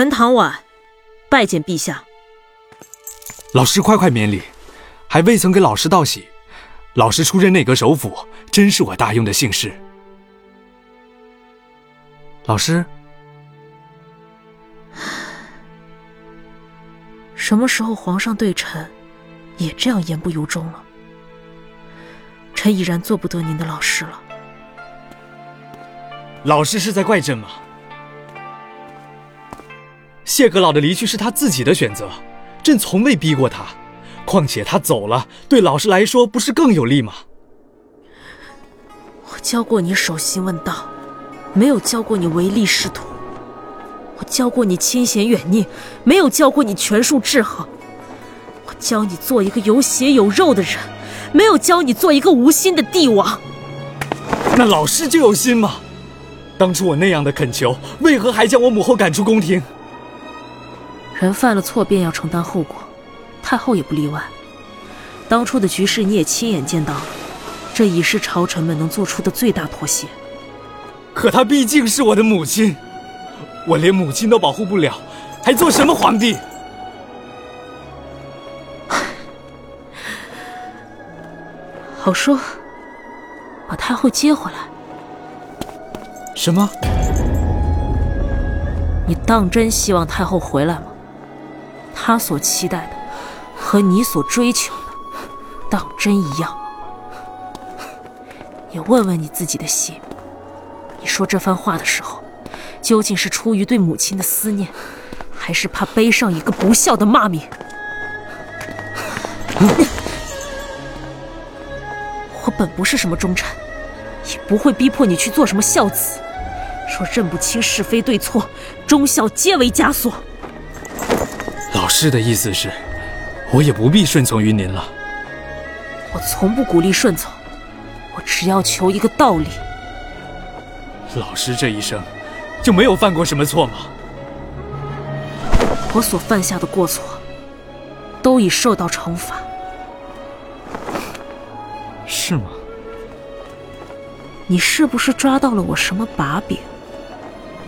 陈唐婉，拜见陛下。老师快快免礼，还未曾给老师道喜。老师出任内阁首辅，真是我大用的幸事。老师，什么时候皇上对臣也这样言不由衷了？臣已然做不得您的老师了。老师是在怪朕吗？谢阁老的离去是他自己的选择，朕从未逼过他。况且他走了，对老师来说不是更有利吗？我教过你守心问道，没有教过你唯利是图；我教过你清闲远逆，没有教过你权术制衡；我教你做一个有血有肉的人，没有教你做一个无心的帝王。那老师就有心吗？当初我那样的恳求，为何还将我母后赶出宫廷？人犯了错便要承担后果，太后也不例外。当初的局势你也亲眼见到了，这已是朝臣们能做出的最大妥协。可她毕竟是我的母亲，我连母亲都保护不了，还做什么皇帝？好说，把太后接回来。什么？你当真希望太后回来吗？他所期待的，和你所追求的，当真一样？也问问你自己的心，你说这番话的时候，究竟是出于对母亲的思念，还是怕背上一个不孝的骂名？我本不是什么忠臣，也不会逼迫你去做什么孝子。说认不清是非对错，忠孝皆为枷锁。老师的意思是，我也不必顺从于您了。我从不鼓励顺从，我只要求一个道理。老师这一生就没有犯过什么错吗？我所犯下的过错，都已受到惩罚。是吗？你是不是抓到了我什么把柄？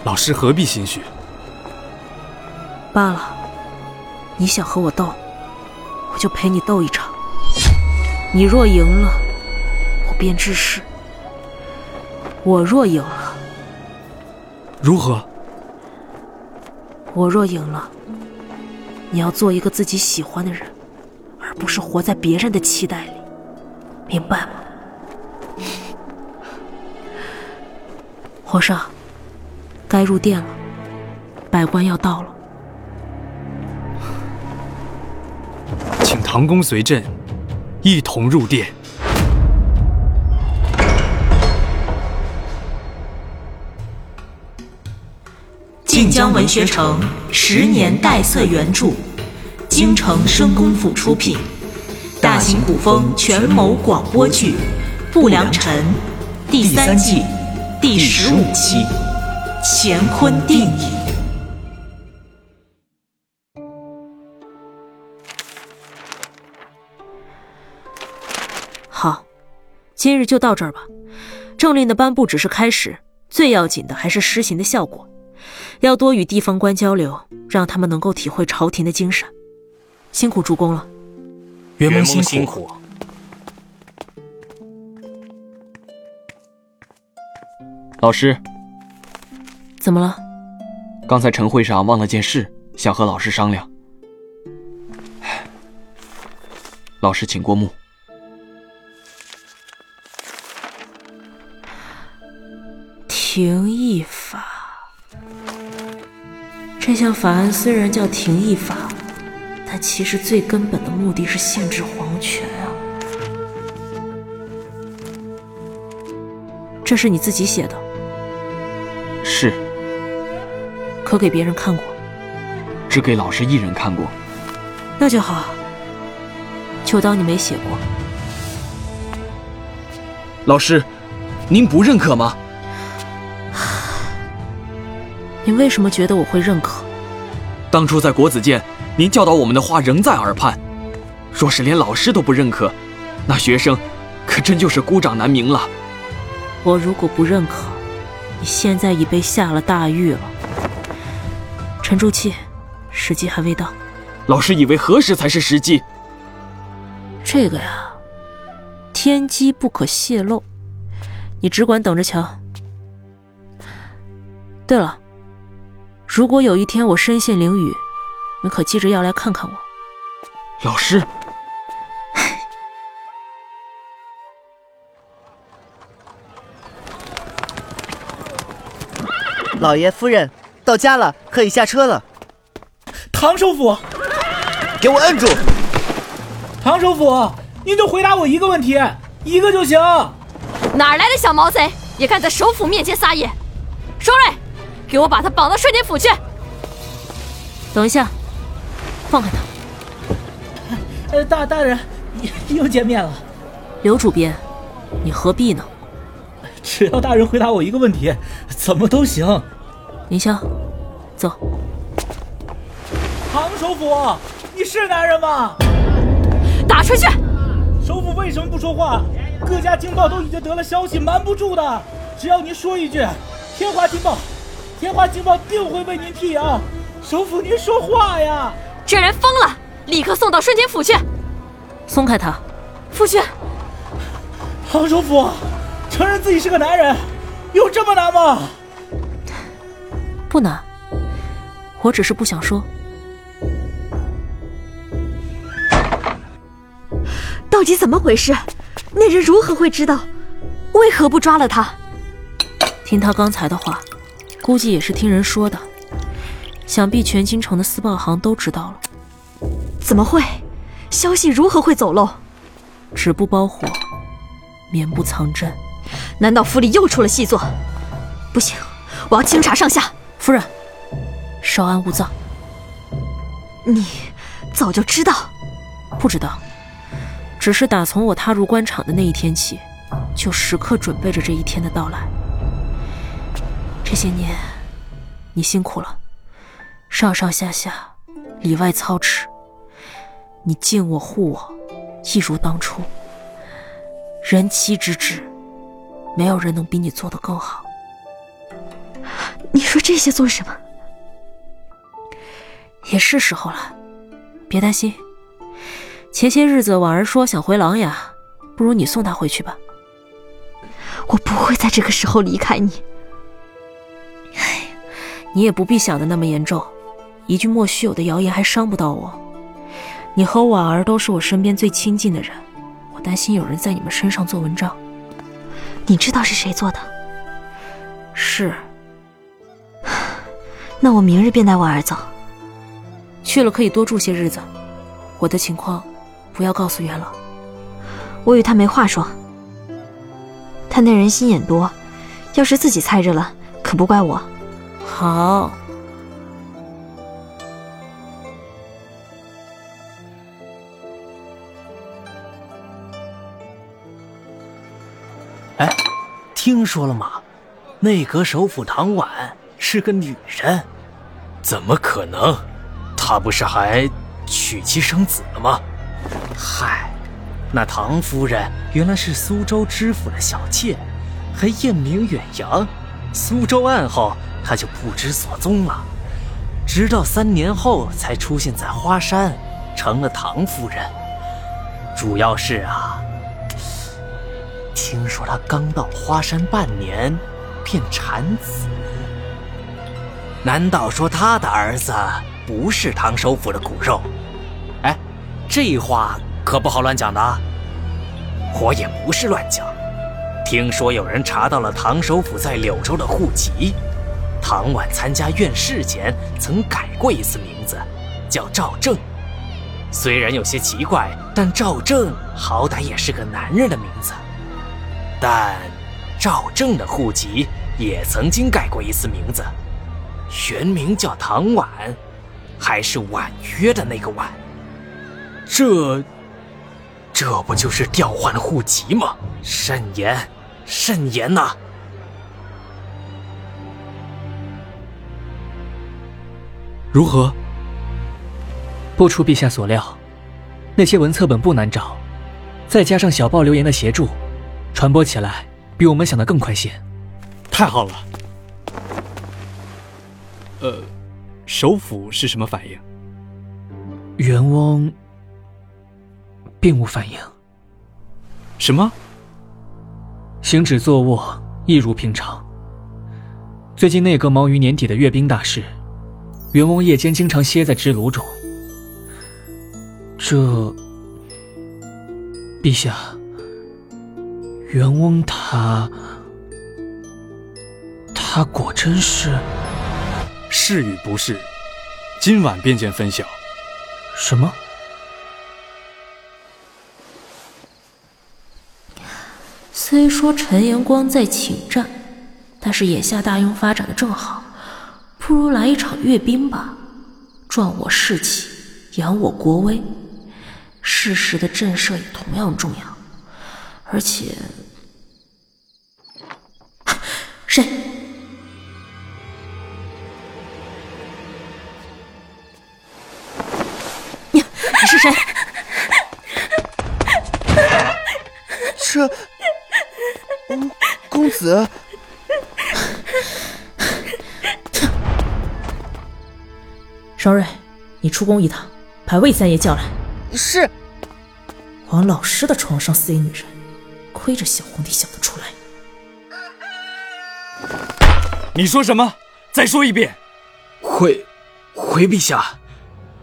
老师何必心虚？罢了，你想和我斗，我就陪你斗一场。你若赢了，我便致仕；我若赢了，如何？我若赢了，你要做一个自己喜欢的人，而不是活在别人的期待里，明白吗？皇上。该入殿了，百官要到了，唐公随朕一同入殿。晋江文学城十年代岁原著，京城声功府出品，大型古风权谋广播剧《不良臣》第三季第十五期。乾坤定影。今日就到这儿吧。政令的颁布只是开始，最要紧的还是施行的效果。要多与地方官交流，让他们能够体会朝廷的精神。辛苦主公了。元蒙辛苦。老师。怎么了？刚才晨会上忘了件事，想和老师商量。老师，请过目。廷议法，这项法案虽然叫廷议法，但其实最根本的目的是限制皇权啊！这是你自己写的？是。可给别人看过？只给老师一人看过。那就好，就当你没写过。老师，您不认可吗？你为什么觉得我会认可？当初在国子监，您教导我们的话仍在耳畔。若是连老师都不认可，那学生可真就是孤掌难鸣了。我如果不认可，你现在已被下了大狱了。沉住气，时机还未到。老师以为何时才是时机？这个呀，天机不可泄露，你只管等着瞧。对了，如果有一天我身陷囹圄，你可记着要来看看我。老师，老爷夫人，到家了，可以下车了。唐首府，给我摁住！唐首府，您就回答我一个问题，一个就行。哪来的小毛贼，也敢在首府面前撒野？收瑞，给我把他绑到顺天府去。等一下，放开他。呃，大大人，又见面了。刘主编，你何必呢？只要大人回答我一个问题，怎么都行。林霄，走。唐首府，你是男人吗？打出去！首府为什么不说话？各家京报都已经得了消息，瞒不住的。只要您说一句，天华京报，天华京报定会为您辟谣。首府，您说话呀！这人疯了，立刻送到顺天府去。松开他，夫君。唐首府，承认自己是个男人，有这么难吗？不难，我只是不想说。到底怎么回事？那人如何会知道？为何不抓了他？听他刚才的话，估计也是听人说的。想必全京城的私报行都知道了。怎么会？消息如何会走漏？纸不包火，棉不藏针。难道府里又出了细作？不行，我要清查上下。夫人，稍安勿躁。你早就知道？不知道。只是打从我踏入官场的那一天起，就时刻准备着这一天的到来。这些年，你辛苦了，上上下下，里外操持，你敬我护我，一如当初。人妻之志，没有人能比你做的更好。你说这些做什么？也是时候了，别担心。前些日子婉儿说想回琅琊，不如你送她回去吧。我不会在这个时候离开你。哎，你也不必想的那么严重，一句莫须有的谣言还伤不到我。你和婉儿都是我身边最亲近的人，我担心有人在你们身上做文章。你知道是谁做的？是。那我明日便带婉儿走。去了可以多住些日子。我的情况。不要告诉元老，我与他没话说。他那人心眼多，要是自己猜着了，可不怪我。好。哎，听说了吗？内阁首辅唐婉是个女人。怎么可能？她不是还娶妻生子了吗？嗨，那唐夫人原来是苏州知府的小妾，还艳名远扬。苏州暗号，他就不知所踪了，直到三年后才出现在花山，成了唐夫人。主要是啊，听说他刚到花山半年，便产子。难道说他的儿子不是唐首府的骨肉？哎，这话。可不好乱讲的，我也不是乱讲。听说有人查到了唐首府在柳州的户籍，唐婉参加院试前曾改过一次名字，叫赵正。虽然有些奇怪，但赵正好歹也是个男人的名字。但赵正的户籍也曾经改过一次名字，原名叫唐婉，还是婉约的那个婉。这。这不就是调换户籍吗？慎言，慎言呐！如何？不出陛下所料，那些文册本不难找，再加上小报留言的协助，传播起来比我们想的更快些。太好了！呃，首府是什么反应？元翁并无反应。什么？行止坐卧一如平常。最近内阁忙于年底的阅兵大事，袁翁夜间经常歇在支炉中。这，陛下，袁翁他，他果真是？是与不是，今晚便见分晓。什么？虽说陈延光在请战，但是眼下大雍发展的正好，不如来一场阅兵吧，壮我士气，扬我国威。适时的震慑也同样重要，而且，谁？你你是谁？这，公子，双瑞，你出宫一趟，把魏三爷叫来。是。往老师的床上塞女人，亏着小皇帝想得出来。你说什么？再说一遍。回，回陛下，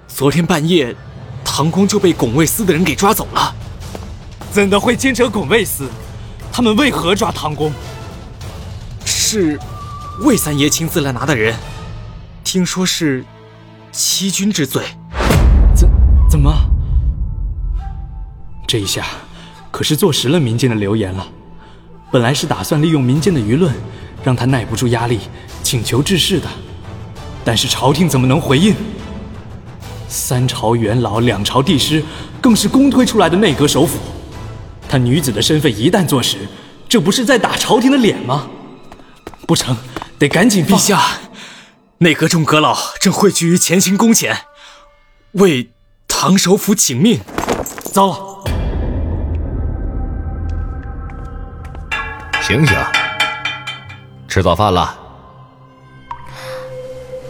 昨天半夜，唐宫就被拱卫司的人给抓走了。怎的会牵扯拱卫司？他们为何抓唐宫？是魏三爷亲自来拿的人，听说是欺君之罪。怎怎么？这一下可是坐实了民间的流言了。本来是打算利用民间的舆论，让他耐不住压力，请求治世的。但是朝廷怎么能回应？三朝元老，两朝帝师，更是公推出来的内阁首辅。他女子的身份一旦坐实，这不是在打朝廷的脸吗？不成，得赶紧陛下。内阁众阁老正汇聚于乾清宫前，为唐首辅请命。糟了！醒醒！吃早饭了。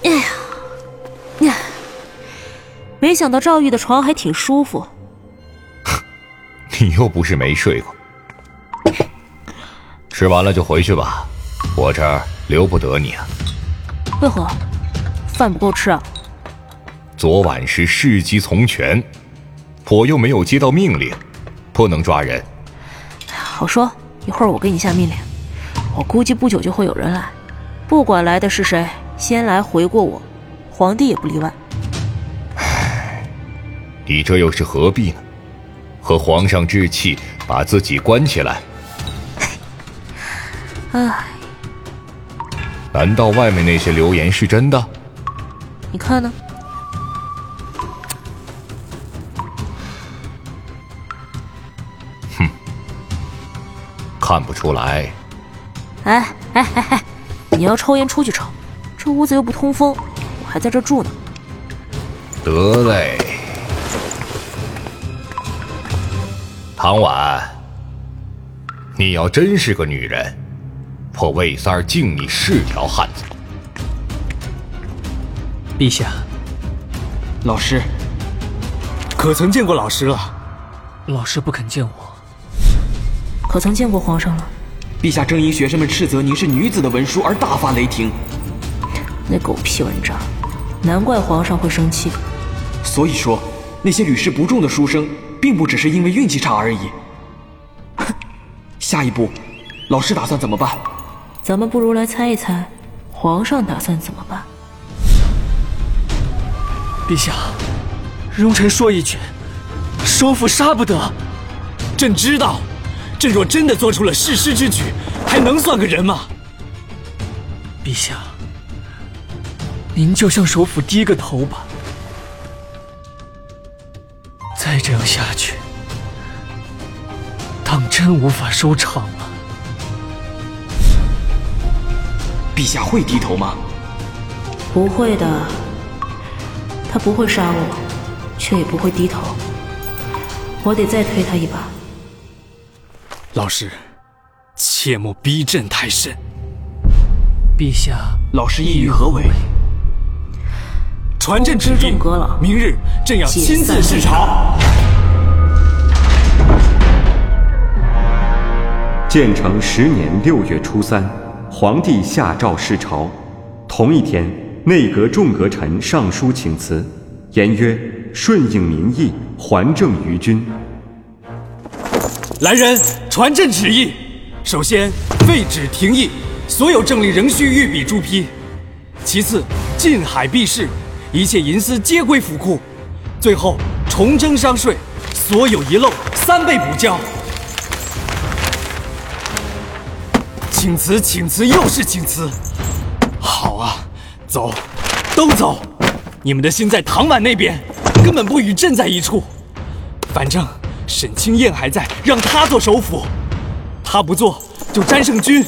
哎呀，呀！没想到赵玉的床还挺舒服。你又不是没睡过。吃完了就回去吧，我这儿留不得你啊。为何？饭不够吃啊？昨晚是事机从权，我又没有接到命令，不能抓人。好说。一会儿我给你下命令，我估计不久就会有人来，不管来的是谁，先来回过我，皇帝也不例外。唉，你这又是何必呢？和皇上置气，把自己关起来。唉，难道外面那些流言是真的？你看呢？哼看不出来。哎哎哎哎，你要抽烟出去抽，这屋子又不通风，我还在这住呢。得嘞。唐婉，你要真是个女人，我魏三儿敬你是条汉子。陛下，老师，可曾见过老师了？老师不肯见我。可曾见过皇上了？陛下正因学生们斥责您是女子的文书而大发雷霆。那狗屁文章，难怪皇上会生气。所以说，那些屡试不中的书生，并不只是因为运气差而已。哼，下一步，老师打算怎么办？咱们不如来猜一猜，皇上打算怎么办？陛下，容臣说一句，首府杀不得。朕知道。朕若真的做出了弑师之举，还能算个人吗？陛下，您就向首府低个头吧。再这样下去，当真无法收场。陛下会低头吗？不会的，他不会杀我，却也不会低头。我得再推他一把。老师，切莫逼朕太甚。陛下，老师意欲何为？传朕旨意，明日朕要亲自视朝。建成十年六月初三，皇帝下诏视朝。同一天，内阁众阁臣上书请辞，言曰：“顺应民意，还政于君。”来人，传朕旨意。首先废止廷议，所有政令仍需御笔朱批。其次，禁海避市，一切银私皆归府库。最后，重征商税，所有遗漏三倍补交。请辞，请辞，又是请辞。好啊，走，都走。你们的心在唐婉那边，根本不与朕在一处。反正沈清燕还在，让他做首辅。他不做，就詹胜军。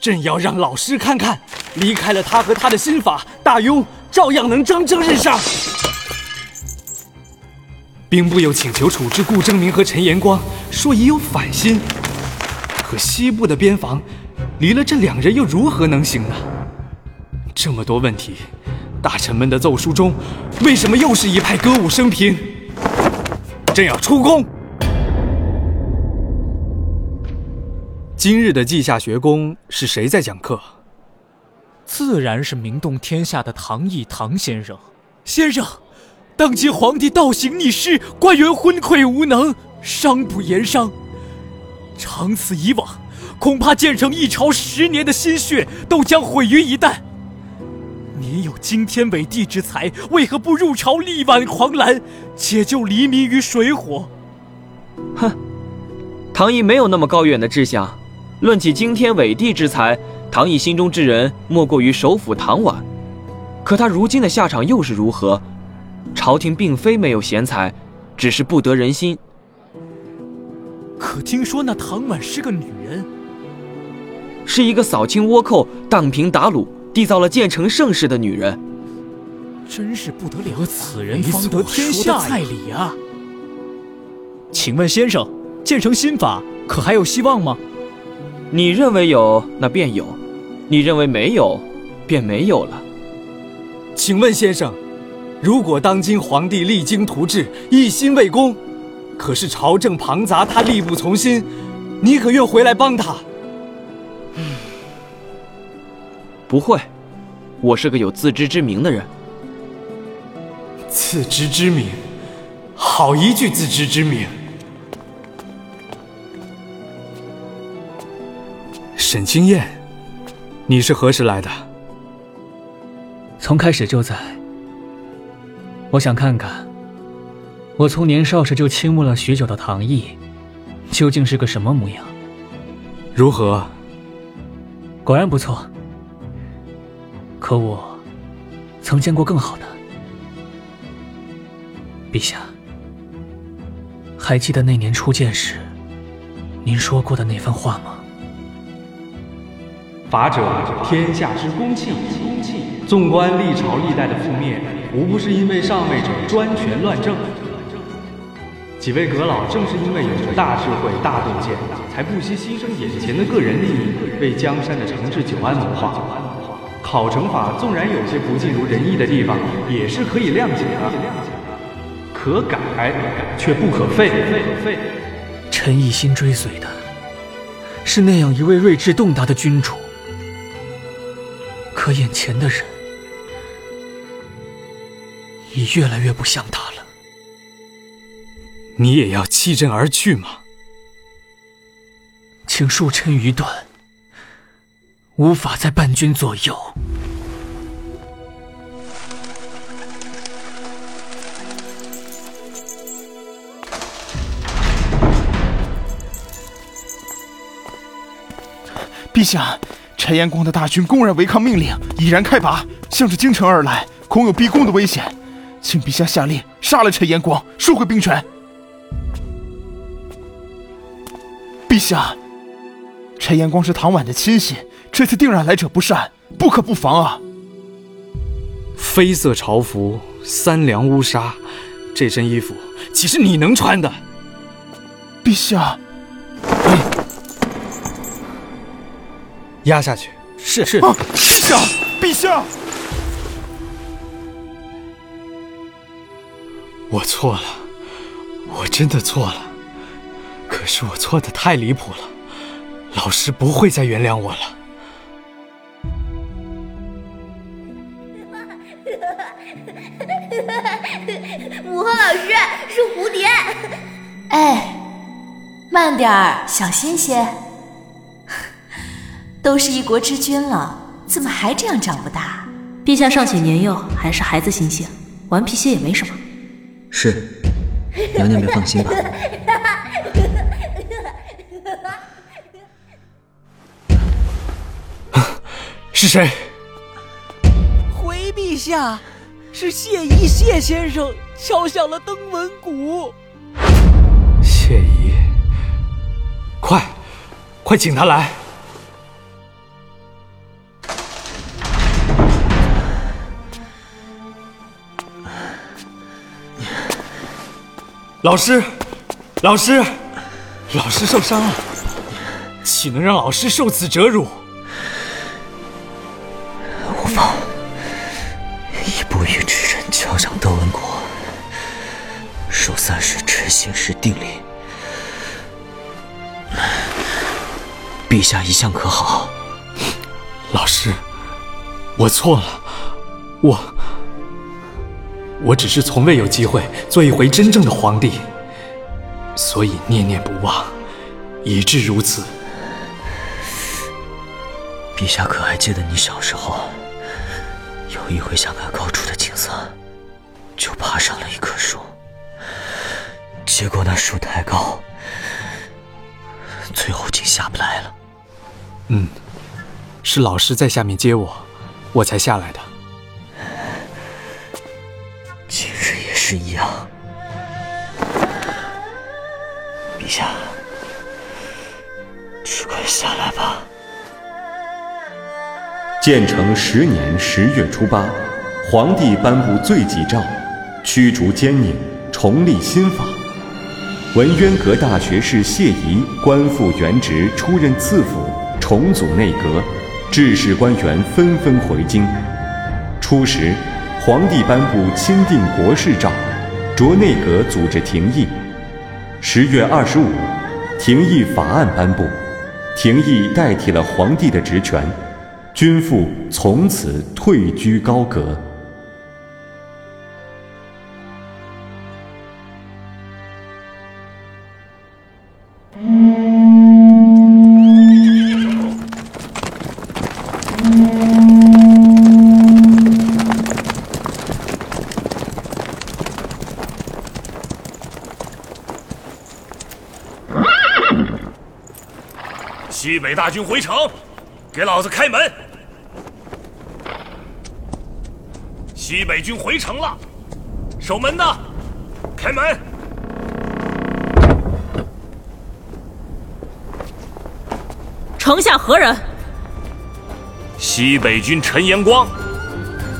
朕要让老师看看，离开了他和他的心法，大庸照样能蒸蒸日上。兵部又请求处置顾征明和陈延光，说已有反心。可西部的边防，离了这两人又如何能行呢？这么多问题，大臣们的奏书中，为什么又是一派歌舞升平？朕要出宫。今日的稷下学宫是谁在讲课？自然是名动天下的唐毅唐先生。先生，当今皇帝倒行逆施，官员昏聩无能，商不言商。长此以往，恐怕建成一朝十年的心血都将毁于一旦。您有惊天伟地之才，为何不入朝力挽狂澜，解救黎民于水火？哼，唐毅没有那么高远的志向。论起惊天伟地之才，唐毅心中之人莫过于首辅唐婉。可他如今的下场又是如何？朝廷并非没有贤才，只是不得人心。可听说那唐婉是个女人，是一个扫清倭寇、荡平鞑虏、缔造了建成盛世的女人。真是不得了！此人方得天下在理啊！请问先生，建成新法可还有希望吗？你认为有，那便有；你认为没有，便没有了。请问先生，如果当今皇帝励精图治，一心为公，可是朝政庞杂，他力不从心，你可愿回来帮他？不会，我是个有自知之明的人。自知之明，好一句自知之明。沈清燕，你是何时来的？从开始就在。我想看看，我从年少时就倾慕了许久的唐毅，究竟是个什么模样？如何？果然不错。可我曾见过更好的。陛下，还记得那年初见时，您说过的那番话吗？法者，天下之公器。纵观历朝历代的覆灭，无不是因为上位者专权乱政。几位阁老正是因为有着大智慧、大洞见，才不惜牺牲眼前的个人利益，为江山的长治久安谋划。考成法纵然有些不尽如人意的地方，也是可以谅解的。可改，却不可废。臣一心追随的是那样一位睿智洞达的君主。可眼前的人已越来越不像他了。你也要弃朕而去吗？请恕臣愚钝，无法在伴君左右。陛下。陈延光的大军公然违抗命令，已然开拔，向着京城而来，恐有逼宫的危险，请陛下下令杀了陈延光，收回兵权。陛下，陈延光是唐婉的亲信，这次定然来者不善，不可不防啊！绯色朝服，三梁乌纱，这身衣服岂是你能穿的？陛下。压下去，是是。陛下，陛下！我错了，我真的错了。可是我错的太离谱了，老师不会再原谅我了。母后老师是蝴蝶。哎，慢点儿，小心些。都是一国之君了，怎么还这样长不大？陛下尚且年幼，还是孩子心性，顽皮些也没什么。是，娘娘别放心吧。是谁？回陛下，是谢仪谢先生敲响了登门鼓。谢仪，快，快请他来。老师，老师，老师受伤了，岂能让老师受此折辱？与之人敲响斗文鼓，数三十执行时定力。陛下一向可好？老师，我错了，我。我只是从未有机会做一回真正的皇帝，所以念念不忘，以致如此。陛下可还记得你小时候，有一回想看高处的景色，就爬上了一棵树，结果那树太高，最后竟下不来了。嗯，是老师在下面接我，我才下来的。今日也是一样，陛下，只快下来吧。建成十年十月初八，皇帝颁布罪己诏，驱逐奸佞，重立新法。文渊阁大学士谢仪官复原职，出任次府，重组内阁，致使官员纷纷回京。初时。皇帝颁布钦定国事诏，着内阁组织廷议。十月二十五，廷议法案颁布，廷议代替了皇帝的职权，君父从此退居高阁。西北大军回城，给老子开门！西北军回城了，守门的，开门！城下何人？西北军陈延光，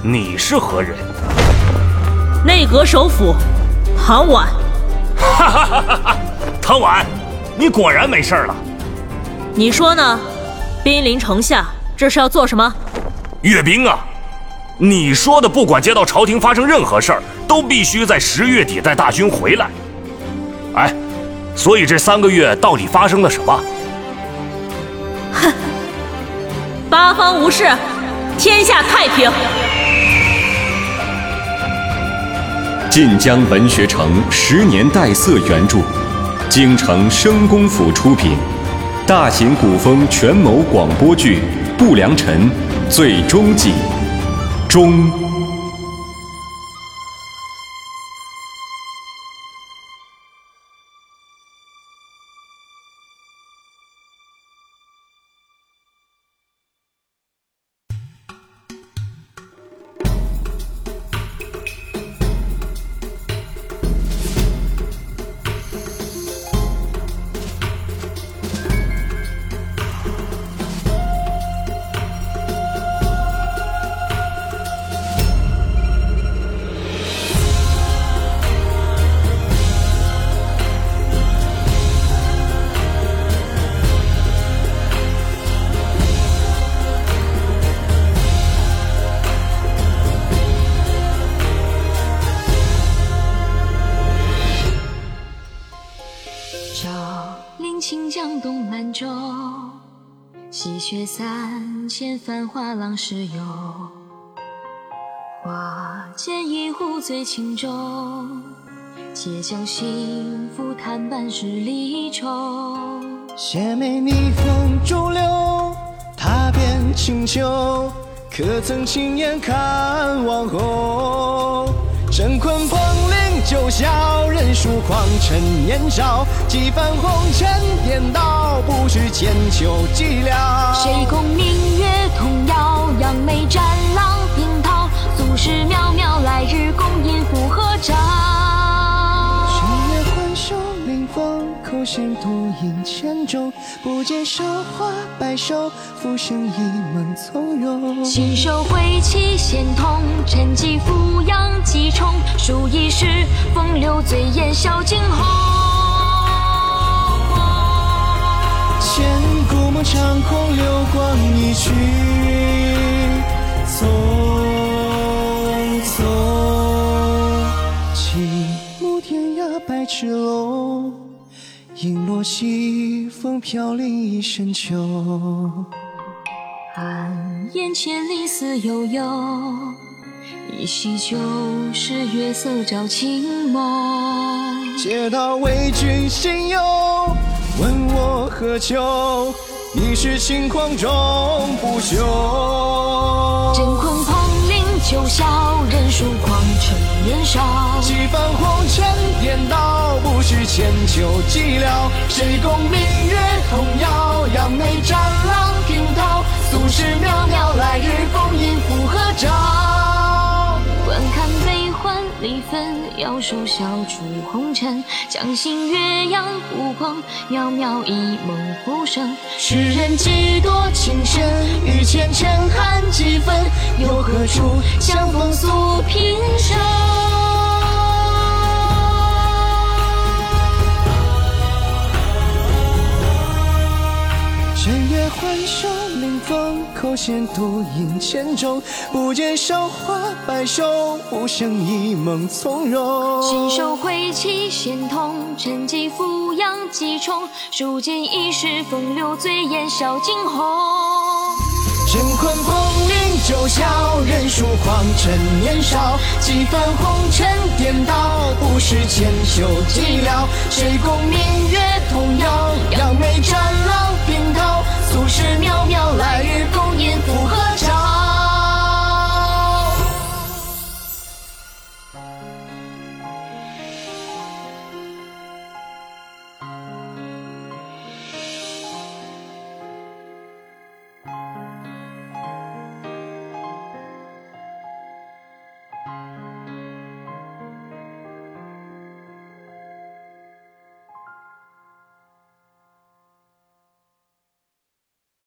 你是何人？内阁首辅唐婉。哈哈哈哈哈！唐婉，你果然没事了。你说呢？兵临城下，这是要做什么？阅兵啊！你说的，不管接到朝廷发生任何事儿，都必须在十月底带大军回来。哎，所以这三个月到底发生了什么？哼，八方无事，天下太平。晋江文学城十年代色原著，京城声功府出品。大型古风权谋广播剧《不良臣》最终季中。繁华浪世游。花间一壶醉轻舟，且将幸福谈半世离愁。斜眉逆风逐流，踏遍青丘，可曾亲眼看王后？震坤碰灵九霄，人数狂尘年少。几番红尘颠倒，不识千秋寂寥。谁共明月同摇？扬眉战浪平涛。纵使渺渺，来日共饮复合照。玄月环袖临风，口弦独饮千钟。不见韶华白首，浮生一梦从容。亲手挥起仙童，趁机俯仰几重。数一世，风流醉眼笑惊鸿。千古梦长空，流光一去匆匆。极目天涯百尺楼，影落西风飘零一身秋。暗烟千里思悠悠，一袭旧时月色照青眸。借道为君心忧，问我何求？一世轻狂终不休。震坤碰灵九霄，人数狂尘年少。几番红尘颠倒，不需千秋寂寥。谁共明月同摇？扬眉战浪平涛。俗世渺渺，来日风影复何照。观看悲欢离分，摇手笑逐红尘。将心月阳不碰，渺渺一梦浮生。世人几多情深，与前尘寒几分，又何处相逢诉平生？玄月环袖临风，口弦独饮千钟。不见韶华白首，浮生一梦从容。亲手挥起仙童，趁机俯仰几重。数尽一世风流醉眼笑惊鸿。乾坤风云九霄，人数狂尘年少。几番红尘颠倒，不识千秋寂寥。谁共明月同摇？扬眉战浪。俗世渺渺，来日共饮复合